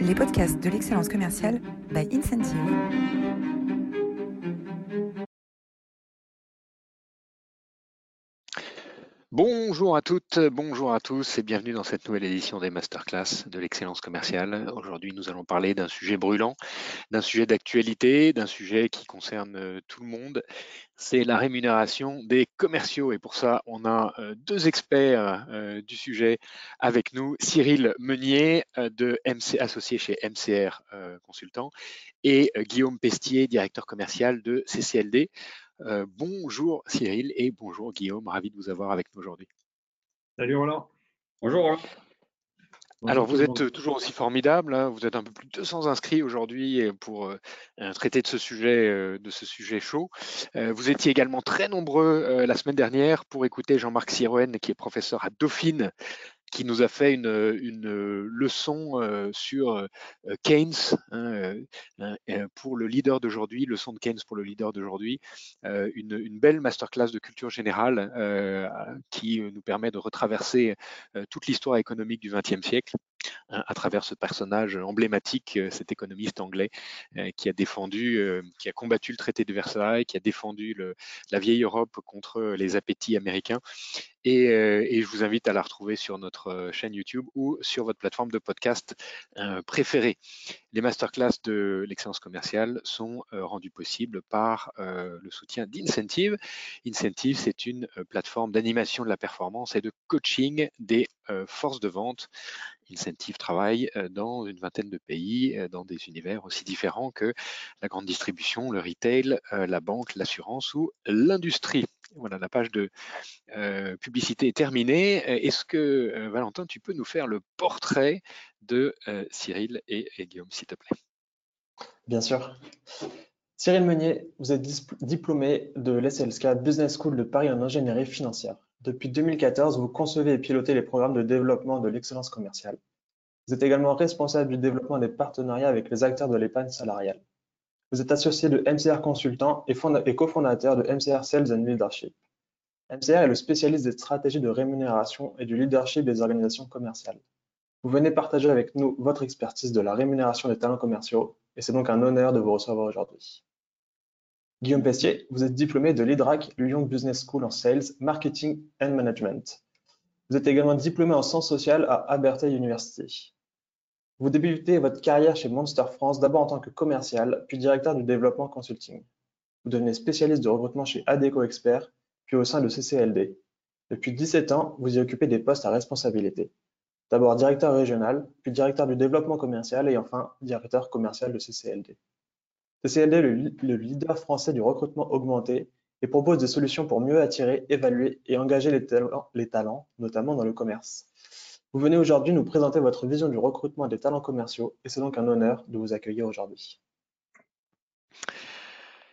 les podcasts de l'excellence commerciale by Incentive. Bonjour à toutes, bonjour à tous et bienvenue dans cette nouvelle édition des masterclass de l'excellence commerciale. Aujourd'hui, nous allons parler d'un sujet brûlant, d'un sujet d'actualité, d'un sujet qui concerne euh, tout le monde. C'est la rémunération des commerciaux. Et pour ça, on a euh, deux experts euh, du sujet avec nous. Cyril Meunier, de MC, associé chez MCR Consultant, et Guillaume Pestier, directeur commercial de CCLD. Euh, bonjour Cyril et bonjour Guillaume, ravi de vous avoir avec nous aujourd'hui. Salut Roland. Bonjour Roland. Alors vous êtes toujours aussi formidable, hein. vous êtes un peu plus de 200 inscrits aujourd'hui pour euh, traiter de ce sujet, euh, de ce sujet chaud. vous étiez également très nombreux la semaine dernière pour écouter Jean-Marc Sirouen qui est professeur à Dauphine qui nous a fait une, une leçon euh, sur euh, Keynes hein, euh, pour le leader d'aujourd'hui, leçon de Keynes pour le leader d'aujourd'hui, une, une, belle masterclass de culture générale qui nous permet de retraverser toute l'histoire économique du XXe siècle hein, à travers ce personnage emblématique, cet économiste anglais qui a défendu, qui a combattu le traité de Versailles, qui a défendu le, la vieille Europe contre les appétits américains euh, et, je vous invite à la retrouver sur notre euh, chaîne YouTube ou sur votre plateforme de podcast euh, préférée. Les masterclass de l'excellence commerciale sont rendues possibles par le soutien d'Incentive. Incentive, c'est une plateforme d'animation de la performance et de coaching des forces de vente. Incentive travaille dans une vingtaine de pays, dans des univers aussi différents que la grande distribution, le retail, la banque, l'assurance ou l'industrie. Voilà, la page de euh, publicité est terminée. Est-ce que, euh, Valentin, tu peux nous faire le portrait de euh, Cyril et, Guillaume, s'il te plaît? Bien sûr. Cyril Meunier, vous êtes diplômé de l'SLSK Business School de Paris en ingénierie financière. Depuis 2014, vous concevez et pilotez les programmes de développement de l'excellence commerciale. Vous êtes également responsable du développement des partenariats avec les acteurs de l'épargne salariale. Vous êtes associé de MCR Consultant et, cofondateur de MCR Sales and Leadership. MCR est le spécialiste des stratégies de rémunération et du leadership des organisations commerciales. Vous venez partager avec nous votre expertise de la rémunération des talents commerciaux et c'est donc un honneur de vous recevoir aujourd'hui. Guillaume Pestier, vous êtes diplômé de l'IDRAC Lyon Business School en Sales, Marketing and Management. Vous êtes également diplômé en sciences sociales à Abertay University. Vous débutez votre carrière chez Monster France d'abord en tant que commercial, puis directeur du développement consulting. Vous devenez spécialiste de recrutement chez ADECO Expert, puis au sein de CCLD. Depuis 17 ans, vous y occupez des postes à responsabilité. D'abord directeur régional, puis directeur du développement commercial et enfin directeur commercial de CCLD. CCLD est le, leader français du recrutement augmenté et propose des solutions pour mieux attirer, évaluer et engager les talents notamment dans le commerce. Vous venez aujourd'hui nous présenter votre vision du recrutement des talents commerciaux et c'est donc un honneur de vous accueillir aujourd'hui.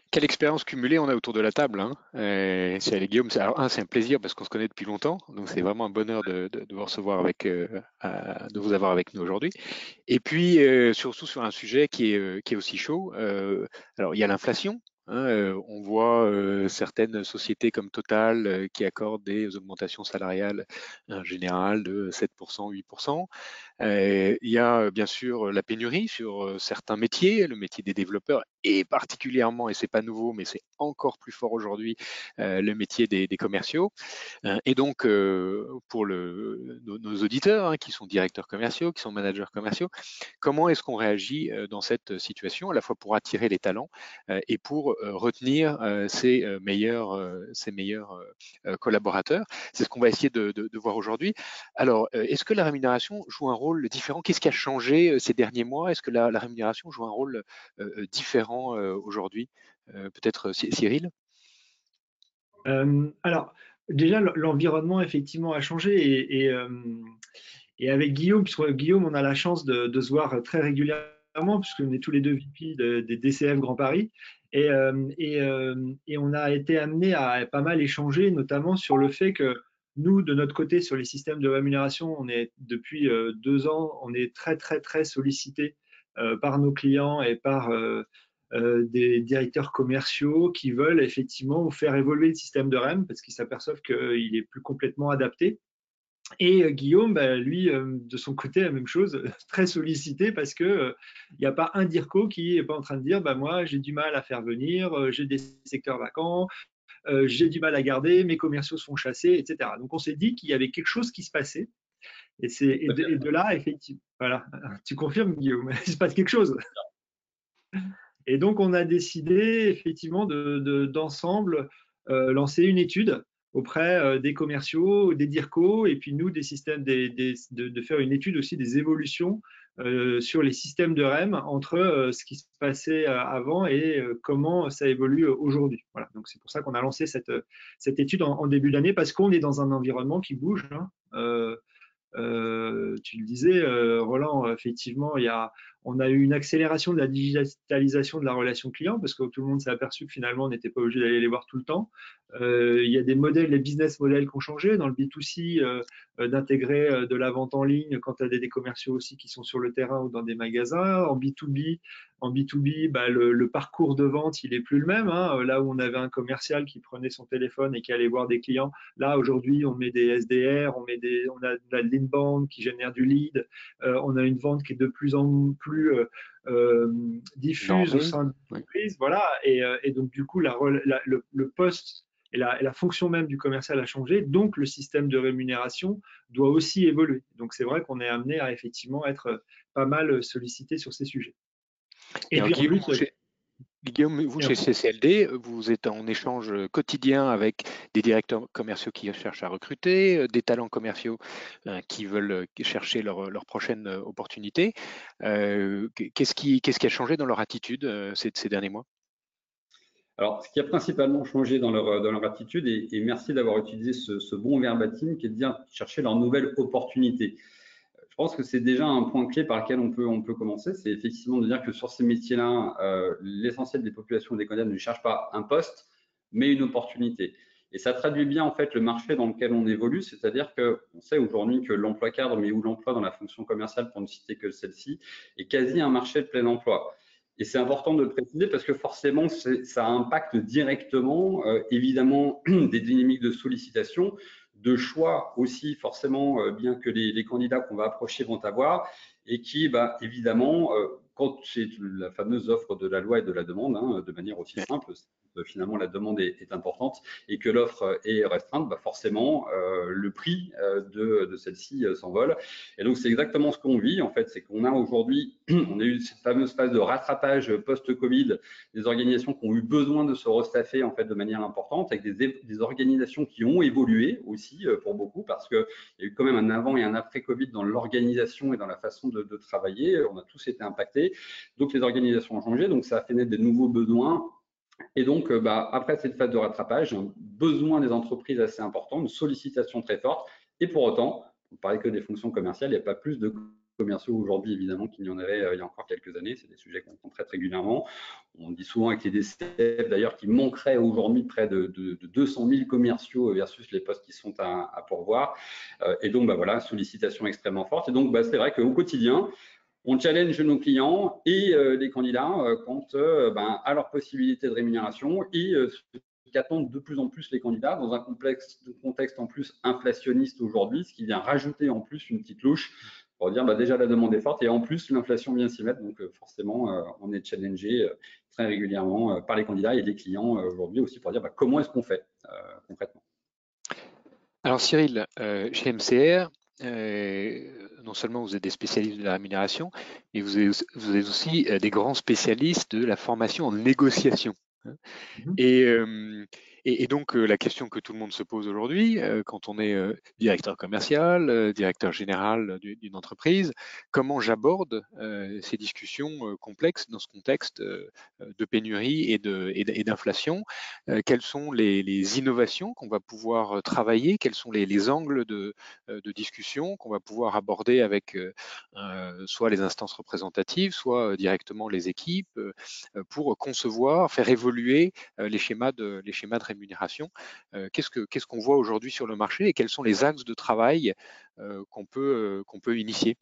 Quelle expérience cumulée on a autour de la table. Hein. c'est Guillaume. Alors un, c'est un plaisir parce qu'on se connaît depuis longtemps, donc c'est vraiment un bonheur de, vous recevoir avec, euh, de vous avoir avec nous aujourd'hui. Et puis euh, surtout sur un sujet qui est, euh, qui est aussi chaud. alors il y a l'inflation, Hein, on voit certaines sociétés comme Total qui accordent des augmentations salariales en général de 7%, 8%. il y a bien sûr la pénurie sur certains métiers, le métier des développeurs et particulièrement, et c'est pas nouveau, mais c'est encore plus fort aujourd'hui, le métier des, commerciaux. et donc, pour le, nos, auditeurs hein, qui sont directeurs commerciaux, qui sont managers commerciaux, comment est-ce qu'on réagit dans cette situation, à la fois pour attirer les talents et pour euh, retenir ses euh, meilleurs, ses meilleurs euh, collaborateurs? C'est ce qu'on va essayer de, voir aujourd'hui. Alors, est-ce que la rémunération joue un rôle différent? Qu'est-ce qui a changé ces derniers mois? Est-ce que la, rémunération joue un rôle différent aujourd'hui Peut-être Cyril? Alors, déjà, l'environnement effectivement a changé et, avec Guillaume, puisque Guillaume, on a la chance de, se voir très régulièrement, puisqu'on est tous les deux VP des DCF Grand Paris. Et, on a été amené à pas mal échanger, notamment sur le fait que nous, de notre côté, sur les systèmes de rémunération, on est depuis deux ans, on est très très très sollicité par nos clients et par des directeurs commerciaux qui veulent effectivement faire évoluer le système de REM parce qu'ils s'aperçoivent qu'il est plus complètement adapté. Et Guillaume, bah, lui, de son côté, la même chose, très sollicité parce qu'il n'y a pas un DIRCO qui n'est pas en train de dire bah, Moi, j'ai du mal à faire venir, j'ai des secteurs vacants, j'ai du mal à garder, mes commerciaux sont chassés, etc. Donc, on s'est dit qu'il y avait quelque chose qui se passait. Et, et de, là, effectivement, voilà, tu confirmes, Guillaume, il se passe quelque chose. Et donc, on a décidé effectivement d'ensemble de, euh, lancer une étude auprès euh, des commerciaux, des DIRCO, et puis nous, des systèmes, de, faire une étude aussi des évolutions euh, sur les systèmes de REM entre ce qui se passait avant et comment ça évolue aujourd'hui. Voilà, donc c'est pour ça qu'on a lancé cette, cette étude en, début d'année, parce qu'on est dans un environnement qui bouge. Hein. tu le disais, Roland, effectivement, il y a, on a eu une accélération de la digitalisation de la relation client parce que tout le monde s'est aperçu que finalement on n'était pas obligé d'aller les voir tout le temps. Euh, il y a des modèles, les business models qui ont changé dans le B2C, euh, euh, d'intégrer de la vente en ligne quand tu as des, commerciaux aussi qui sont sur le terrain ou dans des magasins. En B2B, en B2B bah, le, parcours de vente, il est plus le même. Hein. Là où on avait un commercial qui prenait son téléphone et qui allait voir des clients, là aujourd'hui on met des SDR, on, met des, on a de l'inbound qui génère du lead, on a une vente qui est de plus en plus euh, euh, diffuse au sein de l'entreprise. Voilà, euh, et, donc du coup, le, poste et la, fonction même du commercial a changé, donc le système de rémunération doit aussi évoluer. Donc c'est vrai qu'on est amené à effectivement être pas mal sollicité sur ces sujets. Et, puis en plus, Guillaume, vous, chez CCLD, vous êtes en échange quotidien avec des directeurs commerciaux qui cherchent à recruter, euh, des talents commerciaux euh, qui veulent euh, chercher leur, prochaine opportunité. Qu'est-ce qui, a changé dans leur attitude ces, derniers mois? Alors, ce qui a principalement changé dans leur, attitude, et, merci d'avoir utilisé ce, ce, bon verbatim, qui est de dire chercher leur nouvelle opportunité. Je pense que c'est déjà un point clé par lequel on peut, on peut commencer. C'est effectivement de dire que sur ces métiers-là, euh, l'essentiel des populations et des ne cherchent pas un poste, mais une opportunité. Et ça traduit bien en fait le marché dans lequel on évolue, c'est-à-dire qu'on sait aujourd'hui que l'emploi cadre, mais où l'emploi dans la fonction commerciale, pour ne citer que celle-ci, est quasi un marché de plein emploi. Et c'est important de le préciser parce que forcément, ça impacte directement, euh, évidemment, des dynamiques de sollicitation, de choix aussi forcément, euh, bien que les, candidats qu'on va approcher vont avoir, et qui, bah, évidemment, euh, quand c'est la fameuse offre de la loi et de la demande, hein, de manière aussi simple, finalement la demande est, importante et que l'offre est restreinte, bah forcément euh, le prix euh, de, celle-ci euh, s'envole. Et donc c'est exactement ce qu'on vit en fait, c'est qu'on a aujourd'hui, on a eu cette fameuse phase de rattrapage post-Covid, des organisations qui ont eu besoin de se restaffer en fait de manière importante, avec des, organisations qui ont évolué aussi pour beaucoup, parce qu'il y a eu quand même un avant et un après Covid dans l'organisation et dans la façon de, de travailler. On a tous été impactés, donc les organisations ont changé, donc ça a fait naître des nouveaux besoins et donc, euh, bah, après cette phase de rattrapage, besoin des entreprises assez important, une sollicitation très forte. Et pour autant, on ne parlait que des fonctions commerciales, il n'y a pas plus de commerciaux aujourd'hui, évidemment, qu'il y en avait euh, il y a encore quelques années. C'est des sujets qu'on traite régulièrement. On dit souvent avec les DCF, d'ailleurs, qu'il manquerait aujourd'hui près de, 200 000 commerciaux versus les postes qui sont à, pourvoir. Euh, et donc, bah, voilà, sollicitation extrêmement forte. Et donc, bah, c'est vrai qu'au quotidien, on challenge nos clients et euh, les candidats euh, quant euh, ben, à leurs possibilités de rémunération et ce qu'attendent de plus en plus les candidats dans un contexte en plus inflationniste aujourd'hui, ce qui vient rajouter en plus une petite louche pour dire bah, déjà la demande est forte et en plus l'inflation vient s'y mettre. Donc forcément, on est challengé très régulièrement par les candidats et les clients aujourd'hui aussi pour dire bah, comment est-ce qu'on fait concrètement? Alors Cyril, chez MCR, non seulement vous êtes des spécialistes de la rémunération, mais vous êtes, aussi euh, des grands spécialistes de la formation en négociation. Hein. Et, donc, euh, la question que tout le monde se pose aujourd'hui, euh, quand on est euh, directeur commercial, directeur général d'une entreprise, comment j'aborde ces discussions complexes dans ce contexte de pénurie et d'inflation? Quelles sont les, innovations qu'on va pouvoir travailler? Quels sont les, angles de, discussion qu'on va pouvoir aborder avec soit les instances représentatives, soit directement les équipes, pour concevoir, faire évoluer les schémas de, les schémas de rémunération. Euh, qu'est-ce qu'on voit aujourd'hui sur le marché et quels sont les axes de travail euh, qu'on peut, euh, peut initier?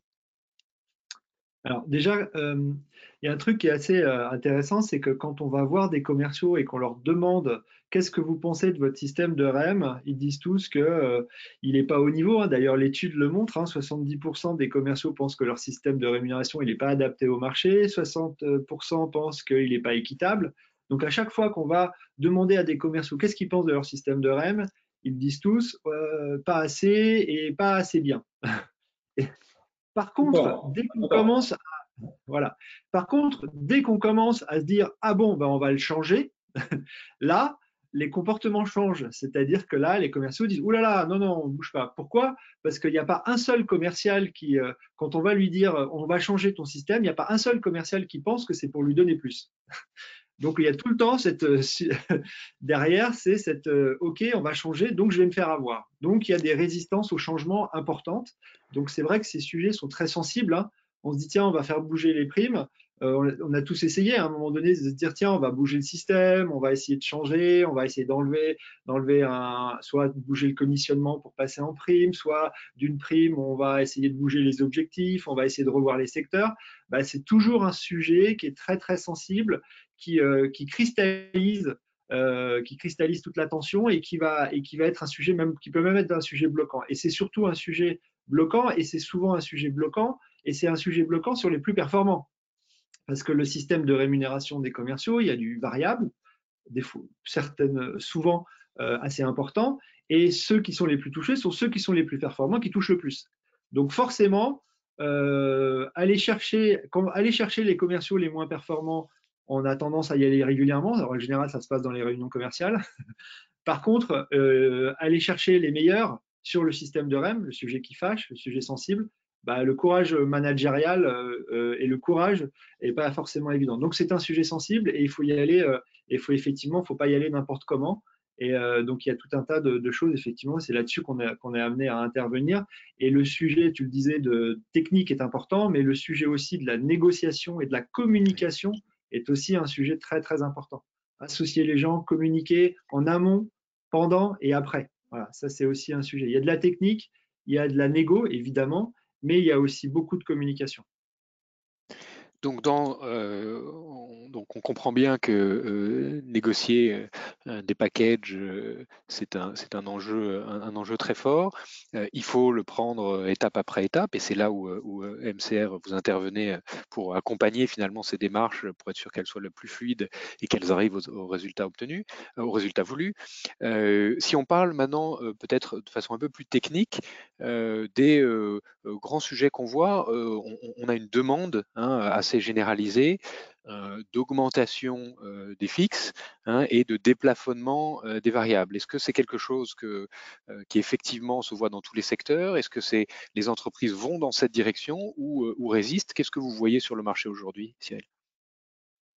Alors déjà, il y a un truc qui est assez intéressant, c'est que quand on va voir des commerciaux et qu'on leur demande qu'est-ce que vous pensez de votre système de REM, ils disent tous qu'il n'est pas au niveau. Hein. D'ailleurs, l'étude le montre, 70% hein, des commerciaux pensent que leur système de rémunération n'est pas adapté au marché, 60% pensent qu'il n'est pas équitable. Donc à chaque fois qu'on va demander à des commerciaux qu'est-ce qu'ils pensent de leur système de REM, ils disent tous pas assez et pas assez bien. Par contre, dès qu'on commence à, voilà. Par contre, dès qu'on commence à se dire ah bon, ben on va le changer, là, les comportements changent. C'est-à-dire que là, les commerciaux disent oulala, là là, non, non, on ne bouge pas. Pourquoi? Parce qu'il n'y a pas un seul commercial qui, euh, quand on va lui dire on va changer ton système, il n'y a pas un seul commercial qui pense que c'est pour lui donner plus. Donc il y a tout le temps cette euh, derrière, c'est cette euh, OK, on va changer, donc je vais me faire avoir. Donc il y a des résistances au changement importantes. Donc c'est vrai que ces sujets sont très sensibles. Hein. On se dit tiens, on va faire bouger les primes. Euh, on, a, tous essayé à un moment donné de se dire tiens, on va bouger le système, on va essayer de changer, on va essayer d'enlever, d'enlever un, soit bouger le commissionnement pour passer en prime, soit d'une prime, on va essayer de bouger les objectifs, on va essayer de revoir les secteurs. Bah, c'est toujours un sujet qui est très très sensible qui, euh, qui cristallise euh, qui cristallise toute l'attention et qui va et qui va être un sujet même qui peut même être un sujet bloquant. Et c'est surtout un sujet bloquant et c'est souvent un sujet bloquant et c'est un sujet bloquant sur les plus performants parce que le système de rémunération des commerciaux, il y a du variable, certaines souvent euh, assez important, et ceux qui sont les plus touchés sont ceux qui sont les plus performants qui touchent le plus. Donc forcément, euh, aller chercher les commerciaux les moins performants on a tendance à y aller régulièrement. en général, ça se passe dans les réunions commerciales. Par contre, euh, aller chercher les meilleurs sur le système de REM, le sujet qui fâche, le sujet sensible, bah, le courage managérial euh, euh, et le courage n'est pas forcément évident. Donc, c'est un sujet sensible et il faut y aller. il faut effectivement, faut pas y aller n'importe comment. Et donc, il y a tout un tas de, choses, effectivement, c'est là-dessus qu'on est, est amené à intervenir. Et le sujet, tu le disais, de technique est important, mais le sujet aussi de la négociation et de la communication est aussi un sujet très très important. Associer les gens, communiquer en amont, pendant et après. Voilà, ça c'est aussi un sujet. Il y a de la technique, il y a de la négo évidemment, mais il y a aussi beaucoup de communication. Euh, on, donc on comprend bien que euh, négocier euh, des packages, c'est un, enjeu, très fort. il faut le prendre étape après étape, et c'est là où, MCR vous intervenez pour accompagner finalement ces démarches pour être sûr qu'elles soient le plus fluides et qu'elles arrivent aux, résultats obtenus, aux résultats voulus. si on parle maintenant peut-être de façon un peu plus technique des grands sujets qu'on voit, on, a une demande hein, assez généralisée euh, d'augmentation euh, des fixes hein, et de déplafonnement euh, des variables. Est-ce que c'est quelque chose qui effectivement se voit dans tous les secteurs? Est-ce que c'est les entreprises vont dans cette direction ou, résistent? Qu'est-ce que vous voyez sur le marché aujourd'hui, Cyril?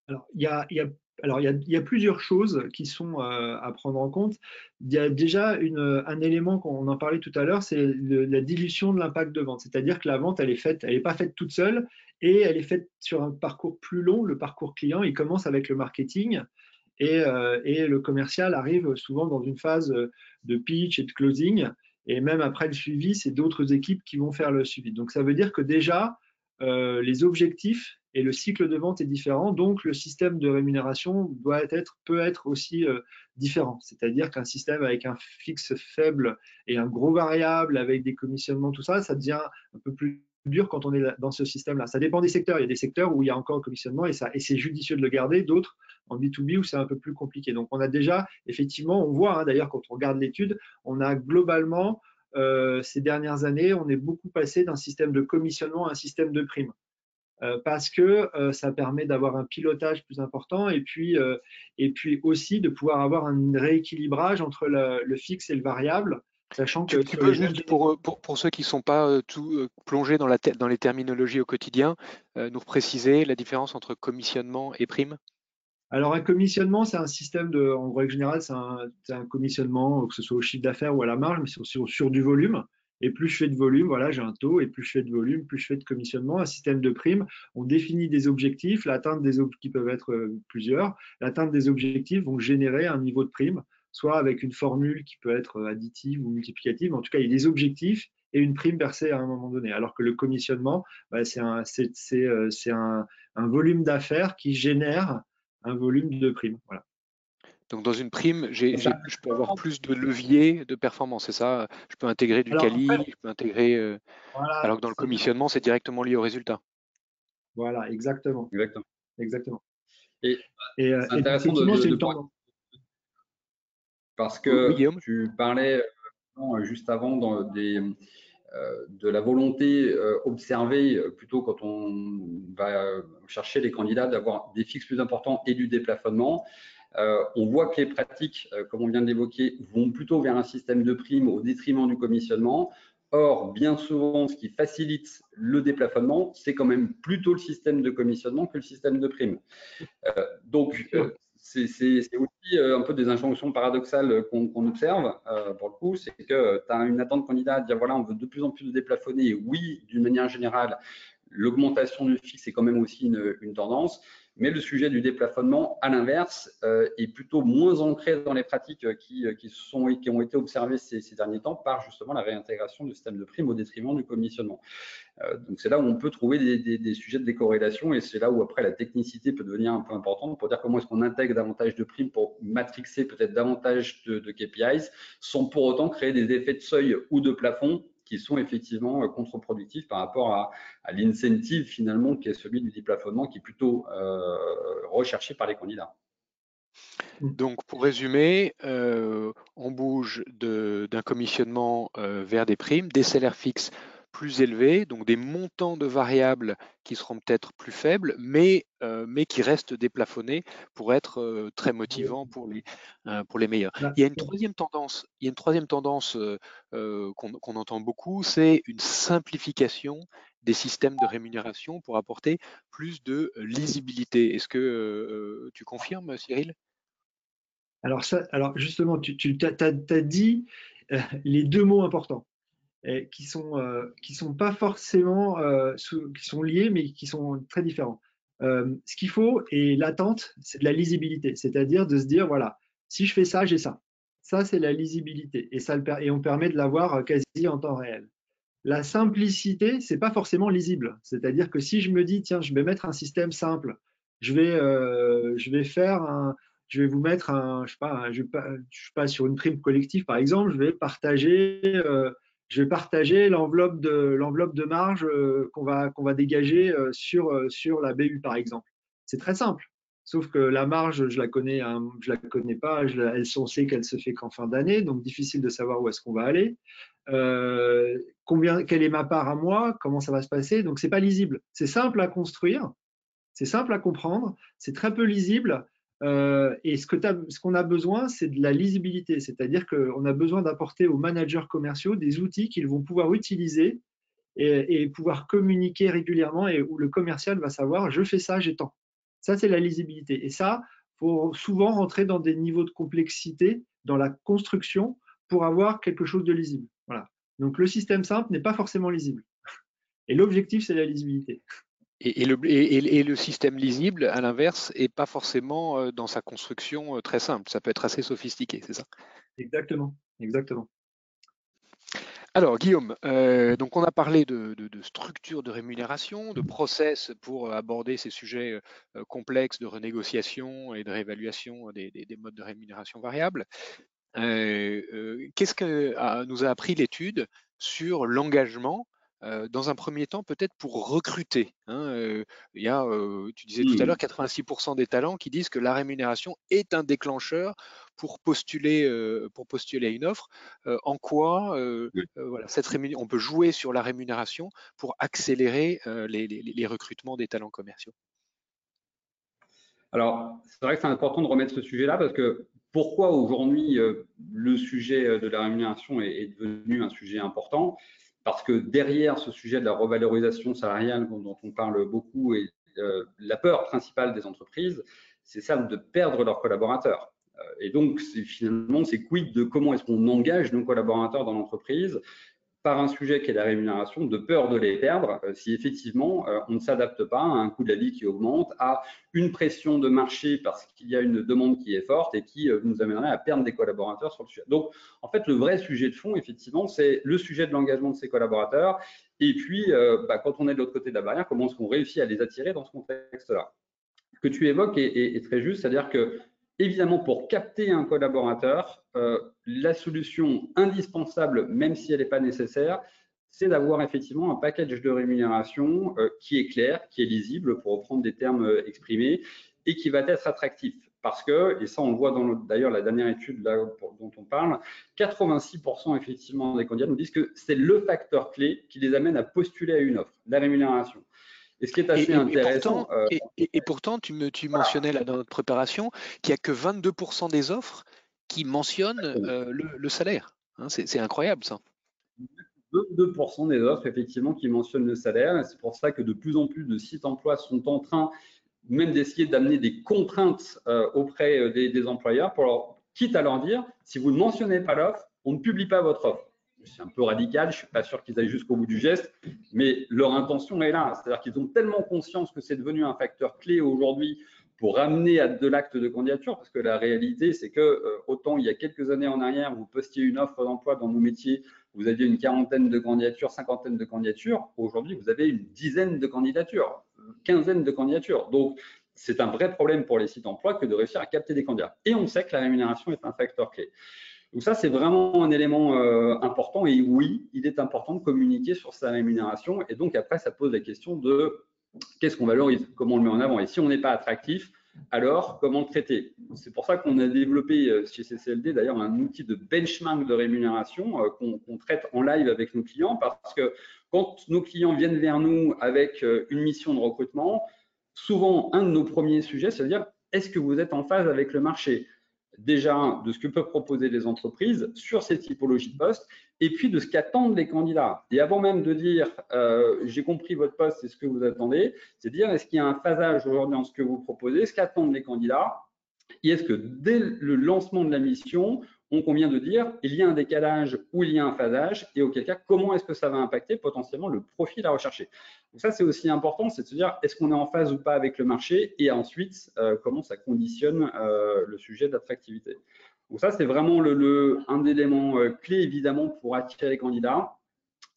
Alors, il y a, plusieurs choses qui sont à prendre en compte. Il y a déjà un élément qu'on en parlait tout à l'heure, c'est la dilution de l'impact de vente. C'est-à-dire que la vente, elle est faite, elle n'est pas faite toute seule et elle est faite sur un parcours plus long. Le parcours client, il commence avec le marketing et, euh, et le commercial arrive souvent dans une phase de pitch et de closing. Et même après le suivi, c'est d'autres équipes qui vont faire le suivi. Donc, ça veut dire que déjà, euh, les objectifs et le cycle de vente est différent, donc le système de rémunération doit être, peut être aussi euh, différent. C'est-à-dire qu'un système avec un fixe faible et un gros variable avec des commissionnements, tout ça, ça devient un peu plus dur quand on est dans ce système-là. Ça dépend des secteurs. Il y a des secteurs où il y a encore un commissionnement et, et c'est judicieux de le garder, d'autres en B2B où c'est un peu plus compliqué. Donc on a déjà, effectivement, on voit hein, d'ailleurs quand on regarde l'étude, on a globalement, euh, ces dernières années, on est beaucoup passé d'un système de commissionnement à un système de prime. Euh, parce que euh, ça permet d'avoir un pilotage plus important et puis, et puis aussi de pouvoir avoir un rééquilibrage entre le, fixe et le variable. Sachant que tu, peux juste pour, pour, pour, ceux qui ne sont pas tout plongés dans, la dans les terminologies au quotidien, nous préciser la différence entre commissionnement et prime? Alors, un commissionnement, c'est un système de, en règle générale, c'est un, un, commissionnement, que ce soit au chiffre d'affaires ou à la marge, mais sur, sur, sur, du volume. Et plus je fais de volume, voilà, j'ai un taux, et plus je fais de volume, plus je fais de commissionnement. Un système de primes, on définit des objectifs, l'atteinte des objectifs qui peuvent être euh, plusieurs, l'atteinte des objectifs vont générer un niveau de prime, soit avec une formule qui peut être additive ou multiplicative. En tout cas, il y a des objectifs et une prime versée à un moment donné. Alors que le commissionnement, bah, c'est un, euh, un, un, volume d'affaires qui génère un volume de primes. Voilà. Donc dans une prime, je peux avoir plus de leviers de performance, c'est ça? Je peux intégrer du quali, je peux intégrer. Euh, alors que dans le commissionnement, c'est directement lié au résultat. Voilà, exactement. Exactement. Exactement. Et, euh, c'est intéressant de, de, parce que tu parlais euh, juste avant dans des, de la volonté observée plutôt quand on va chercher les candidats d'avoir des fixes plus importants et du déplafonnement. Euh, on voit que les pratiques, euh, comme on vient de l'évoquer, vont plutôt vers un système de primes au détriment du commissionnement. Or, bien souvent, ce qui facilite le déplafonnement, c'est quand même plutôt le système de commissionnement que le système de primes. Euh, donc, c'est aussi un peu des injonctions paradoxales qu'on observe, pour le coup, c'est que tu as une attente candidat à dire voilà, on veut de plus en plus de déplafonner. oui, d'une manière générale, l'augmentation du fixe est quand même aussi une tendance. Mais le sujet du déplafonnement, à l'inverse, euh, est plutôt moins ancré dans les pratiques euh, qui, euh, qui, sont, qui ont été observées ces, derniers temps par justement la réintégration du système de primes au détriment du commissionnement. donc c'est là où on peut trouver des, sujets de décorrélation et c'est là où après la technicité peut devenir un peu importante pour dire comment est-ce qu'on intègre davantage de primes pour matrixer peut-être davantage de, de KPIs sans pour autant créer des effets de seuil ou de plafond qui sont effectivement euh, contre-productifs par rapport à, l'incentive finalement qui est celui du déplafonnement qui est plutôt euh, recherché par les candidats. Donc, pour résumer, euh, on bouge d'un commissionnement vers des primes, des salaires fixes plus élevés, donc des montants de variables qui seront peut-être plus faibles, mais, euh, mais qui restent déplafonnés pour être euh, très motivants pour les, euh, pour les meilleurs. Il y a une troisième tendance, il y a une troisième tendance qu'on entend beaucoup, c'est une simplification des systèmes de rémunération pour apporter plus de lisibilité. Est-ce que tu confirmes, Cyril? Alors, ça, alors justement, tu, tu as, dit les deux mots importants qui sont euh, qui sont pas forcément euh, qui sont liés mais qui sont très différents. Euh, ce qu'il faut et l'attente, c'est de la lisibilité, c'est-à-dire de se dire voilà, si je fais ça, j'ai ça. Ça c'est la lisibilité et ça et on permet de l'avoir quasi en temps réel. La simplicité, c'est pas forcément lisible, c'est-à-dire que si je me dis tiens, je vais mettre un système simple, je vais je vais faire un je vais vous mettre un, je sais pas, je, sais pas sur une prime collective par exemple, je vais partager je vais partager l'enveloppe de, l'enveloppe de marge euh, qu'on va, qu'on va dégager euh, sur, euh, sur la BU, par exemple. C'est très simple. Sauf que la marge, je la connais, hein, je la connais pas. Elle, on sait qu'elle se fait qu'en fin d'année, donc difficile de savoir où est-ce qu'on va aller. combien, quelle est ma part à moi Comment ça va se passer Donc c'est pas lisible. C'est simple à construire, c'est simple à comprendre, c'est très peu lisible. Euh, et ce qu'on a besoin, c'est de la lisibilité, c'est-à-dire qu'on a besoin d'apporter aux managers commerciaux des outils qu'ils vont pouvoir utiliser et, pouvoir communiquer régulièrement et où le commercial va savoir je fais ça, j'ai tant. Ça, c'est la lisibilité. Et ça, faut souvent rentrer dans des niveaux de complexité dans la construction pour avoir quelque chose de lisible. Voilà. Donc le système simple n'est pas forcément lisible. Et l'objectif, c'est la lisibilité. Et, le, système lisible, à l'inverse, n'est pas forcément euh, dans sa construction euh, très simple. Ça peut être assez sophistiqué, c'est ça? Exactement, exactement. Alors, Guillaume, euh, donc on a parlé de, structure de rémunération, de process pour aborder ces sujets complexes de renégociation et de réévaluation des, modes de rémunération variables. Qu'est-ce que nous a appris l'étude sur l'engagement euh, dans un premier temps, peut-être pour recruter. Hein, euh, il y a, euh, tu disais tout à l'heure, 86% des talents qui disent que la rémunération est un déclencheur pour postuler, pour postuler à une offre. en quoi voilà, cette on peut jouer sur la rémunération pour accélérer les, recrutements des talents commerciaux? Alors, c'est vrai que c'est important de remettre ce sujet-là parce que pourquoi aujourd'hui le sujet de la rémunération est devenu un sujet important? Parce que derrière ce sujet de la revalorisation salariale dont on parle beaucoup euh, la peur principale des entreprises, c'est celle de perdre leurs collaborateurs. Euh, et donc, finalement, c'est quid de comment est-ce qu'on engage nos collaborateurs dans l'entreprise par un sujet qui est la rémunération, de peur de les perdre euh, si effectivement euh, on ne s'adapte pas à un coût de la vie qui augmente, à une pression de marché parce qu'il y a une demande qui est forte et qui euh, nous amènerait à perdre des collaborateurs sur le sujet. Donc, en fait, le vrai sujet de fond, effectivement, c'est le sujet de l'engagement de ces collaborateurs. Et puis, bah, quand on est de l'autre côté de la barrière, comment est-ce qu'on réussit à les attirer dans ce contexte-là? Ce que tu évoques est très juste, c'est-à-dire que Évidemment, pour capter un collaborateur, euh, la solution indispensable, même si elle n'est pas nécessaire, c'est d'avoir effectivement un package de rémunération euh, qui est clair, qui est lisible, pour reprendre des termes euh, exprimés, et qui va être attractif. Parce que, et ça on le voit dans d'ailleurs la dernière étude dont on parle, 86% effectivement des candidats nous disent que c'est le facteur clé qui les amène à postuler à une offre, la rémunération. Et ce qui est assez intéressant. Euh, et pourtant, tu, me, tu mentionnais là dans notre préparation qu'il n'y a que 22% des offres qui mentionnent euh, le, salaire. Hein, c'est incroyable ça. 22% des offres, effectivement, qui mentionnent le salaire. C'est pour ça que de plus en plus de sites emploi sont en train même d'essayer d'amener des contraintes euh, auprès des, employeurs pour leur, quitte à leur dire, si vous ne mentionnez pas l'offre, on ne publie pas votre offre c'est un peu radical, je ne suis pas sûr qu'ils aillent jusqu'au bout du geste, mais leur intention est là. C'est-à-dire qu'ils ont tellement conscience que c'est devenu un facteur clé aujourd'hui pour ramener à de l'acte de candidature, parce que la réalité, c'est que euh, autant il y a quelques années en arrière, vous postiez une offre d'emploi dans nos métiers, vous aviez une quarantaine de candidatures, cinquantaine de candidatures, aujourd'hui, vous avez une dizaine de candidatures, quinzaine de candidatures. Donc, c'est un vrai problème pour les sites emploi que de réussir à capter des candidats. Et on sait que la rémunération est un facteur clé. Donc ça, c'est vraiment un élément euh, important. Et oui, il est important de communiquer sur sa rémunération. Et donc après, ça pose la question de qu'est-ce qu'on valorise, comment on le met en avant. Et si on n'est pas attractif, alors comment le traiter? C'est pour ça qu'on a développé euh, chez CCLD d'ailleurs un outil de benchmark de rémunération euh, qu'on traite en live avec nos clients parce que quand nos clients viennent vers nous avec une mission de recrutement, souvent un de nos premiers sujets, c'est à dire est-ce que vous êtes en phase avec le marché? Déjà de ce que peuvent proposer les entreprises sur ces typologies de postes et puis de ce qu'attendent les candidats. Et avant même de dire euh, j'ai compris votre poste, c'est ce que vous attendez, c'est dire est-ce qu'il y a un phasage aujourd'hui en ce que vous proposez, ce qu'attendent les candidats et est-ce que dès le lancement de la mission, on convient de dire il y a un décalage ou il y a un phasage et auquel cas comment est-ce que ça va impacter potentiellement le profil à rechercher. Donc ça c'est aussi important, c'est de se dire est-ce qu'on est en phase ou pas avec le marché? Et ensuite euh, comment ça conditionne euh, le sujet d'attractivité? Donc ça c'est vraiment le, un élément euh, clé évidemment pour attirer les candidats.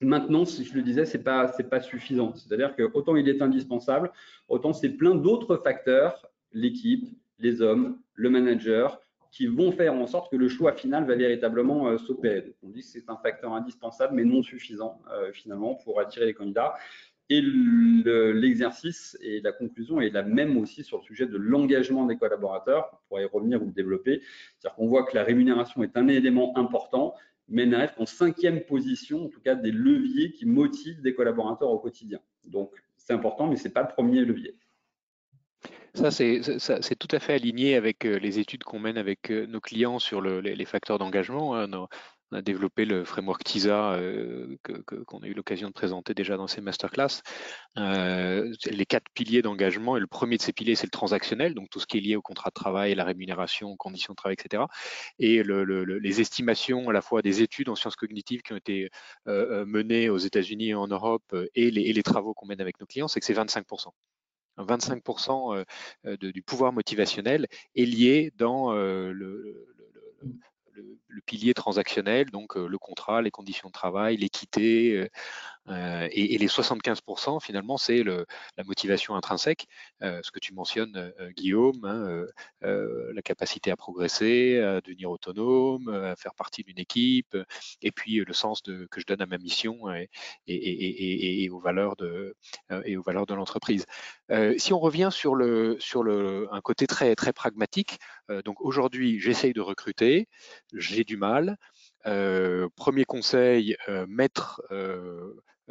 Maintenant, si je le disais, c'est pas pas suffisant. C'est-à-dire que autant il est indispensable, autant c'est plein d'autres facteurs, l'équipe, les hommes, le manager, qui vont faire en sorte que le choix final va véritablement euh, s'opérer. On dit que c'est un facteur indispensable, mais non suffisant euh, finalement pour attirer les candidats. Et l'exercice et la conclusion est la même aussi sur le sujet de l'engagement des collaborateurs. On pourrait y revenir ou le développer. C'est-à-dire qu'on voit que la rémunération est un élément important, mais n'arrive qu'en cinquième position, en tout cas des leviers qui motivent des collaborateurs au quotidien. Donc c'est important, mais ce n'est pas le premier levier. Ça, c'est tout à fait aligné avec euh, les études qu'on mène avec euh, nos clients sur les, facteurs d'engagement. Hein. On a développé le framework TISA euh, qu'on a eu l'occasion de présenter déjà dans ces masterclass. les quatre piliers d'engagement, et le premier de ces piliers, c'est le transactionnel, donc tout ce qui est lié au contrat de travail, la rémunération, conditions de travail, etc. Et les estimations à la fois des études en sciences cognitives qui ont été menées aux États-Unis et en Europe et les travaux qu'on mène avec nos clients, c'est que c'est 25%. 25% du pouvoir motivationnel est lié dans le, le, pilier transactionnel, donc le contrat, les conditions de travail, l'équité, euh, et, les 75%, finalement, c'est la motivation intrinsèque, euh, ce que tu mentionnes, euh, Guillaume, hein, la capacité à progresser, à devenir autonome, à faire partie d'une équipe, et puis le sens de, que je donne à ma mission et, et, aux valeurs de et aux valeurs de l'entreprise. si on revient sur le sur le un côté très très pragmatique, donc aujourd'hui j'essaye de recruter, j'ai du mal. premier conseil, mettre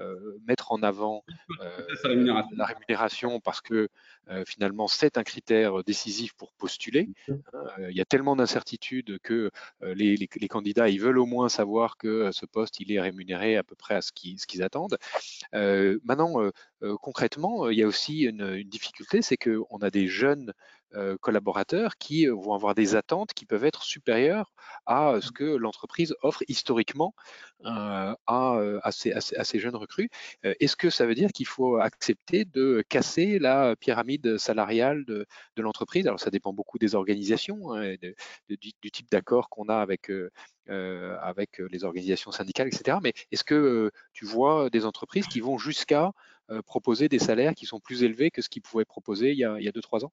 euh, mettre en avant euh, la rémunération parce que euh, finalement c'est un critère décisif pour postuler. il y a tellement d'incertitudes que les, candidats ils veulent au moins savoir que ce poste il est rémunéré à peu près à ce qu'ils attendent. maintenant, concrètement, il y a aussi une, difficulté, c'est qu'on a des jeunes collaborateurs qui vont avoir des attentes qui peuvent être supérieures à ce que l'entreprise offre historiquement à, ces, jeunes recrues. Est-ce que ça veut dire qu'il faut accepter de casser la pyramide salariale de, l'entreprise? Alors ça dépend beaucoup des organisations, hein, du, type d'accord qu'on a avec, avec les organisations syndicales, etc. Mais est-ce que tu vois des entreprises qui vont jusqu'à proposer des salaires qui sont plus élevés que ce qu'ils pouvaient proposer il y a 2-3 ans?